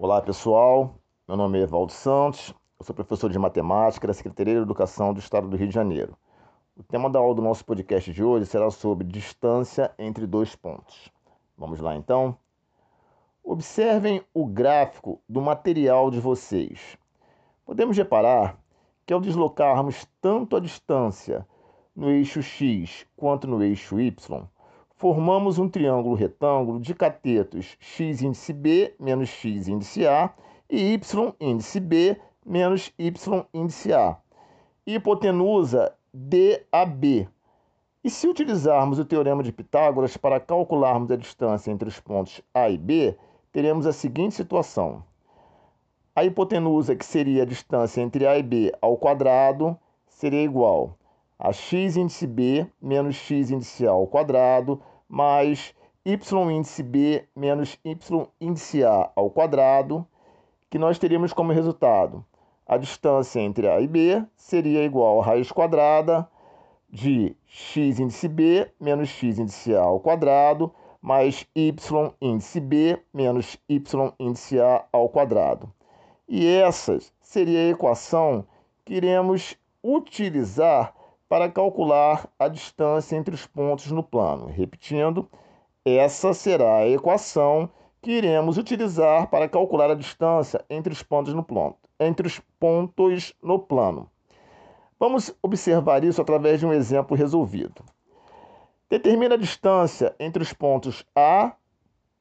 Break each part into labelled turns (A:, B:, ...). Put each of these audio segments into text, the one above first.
A: Olá pessoal, meu nome é Evaldo Santos, eu sou professor de matemática da Secretaria de Educação do Estado do Rio de Janeiro. O tema da aula do nosso podcast de hoje será sobre distância entre dois pontos. Vamos lá então? Observem o gráfico do material de vocês. Podemos reparar que ao deslocarmos tanto a distância no eixo x quanto no eixo y, formamos um triângulo retângulo de catetos x índice B menos x índice A e y índice B menos y índice A. Hipotenusa DAB. E se utilizarmos o teorema de Pitágoras para calcularmos a distância entre os pontos A e B, teremos a seguinte situação. A hipotenusa, que seria a distância entre A e B ao quadrado, seria igual a x índice b menos x índice a ao quadrado mais y índice b menos y índice a ao quadrado, que nós teríamos como resultado a distância entre a e b seria igual a raiz quadrada de x índice b menos x índice a ao quadrado mais y índice b menos y índice a ao quadrado. E essa seria a equação que iremos utilizar para calcular a distância entre os pontos no plano. Repetindo, essa será a equação que iremos utilizar para calcular a distância entre os pontos no plano. Entre os pontos no plano. Vamos observar isso através de um exemplo resolvido. Determina a distância entre os pontos A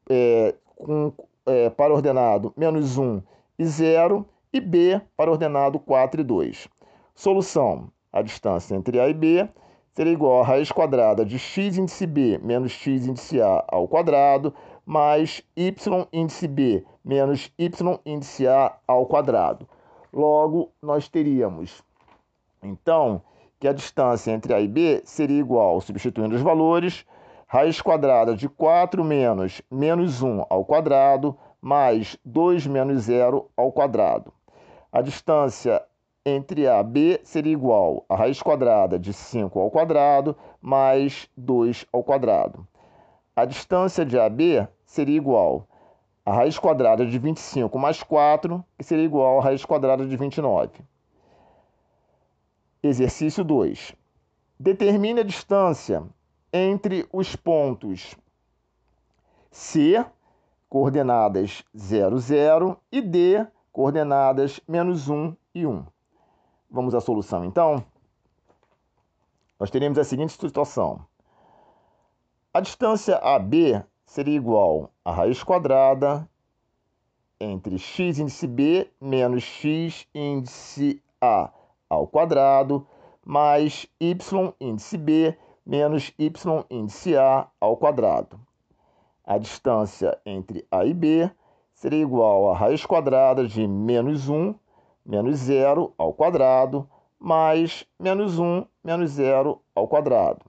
A: é, com, é, para ordenado menos 1 e 0 e B para ordenado 4 e 2. Solução: a distância entre A e B será igual a raiz quadrada de x índice B menos x índice A ao quadrado, mais y índice B menos y índice A ao quadrado. Logo, nós teríamos, então, que a distância entre A e B seria igual, substituindo os valores, raiz quadrada de 4 menos menos 1 ao quadrado, mais 2 menos 0 ao quadrado. A distância entre A e B seria igual a raiz quadrada de 5 ao quadrado mais 2 ao quadrado. A distância de AB seria igual a raiz quadrada de 25 mais 4, que seria igual a raiz quadrada de 29. Exercício 2. Determine a distância entre os pontos C, coordenadas 0, 0, e D, coordenadas menos 1 e 1. Vamos à solução então? Nós teremos a seguinte situação. A distância AB seria igual a raiz quadrada entre x índice B menos x índice A ao quadrado mais y índice B menos y índice A ao quadrado. A distância entre A e B seria igual a raiz quadrada de menos 1 menos zero ao quadrado, mais menos 1 menos zero ao quadrado.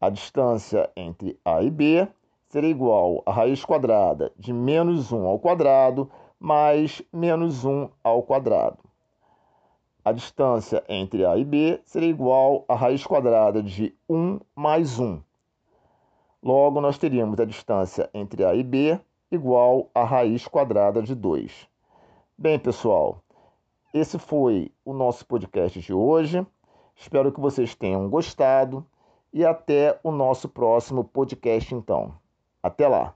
A: A distância entre A e B será igual a raiz quadrada de menos 1 ao quadrado, mais menos 1 ao quadrado. A distância entre A e B será igual a raiz quadrada de 1 mais 1. Logo, nós teríamos a distância entre A e B igual a raiz quadrada de 2. Bem, pessoal, esse foi o nosso podcast de hoje. Espero que vocês tenham gostado e até o nosso próximo podcast, então. Até lá!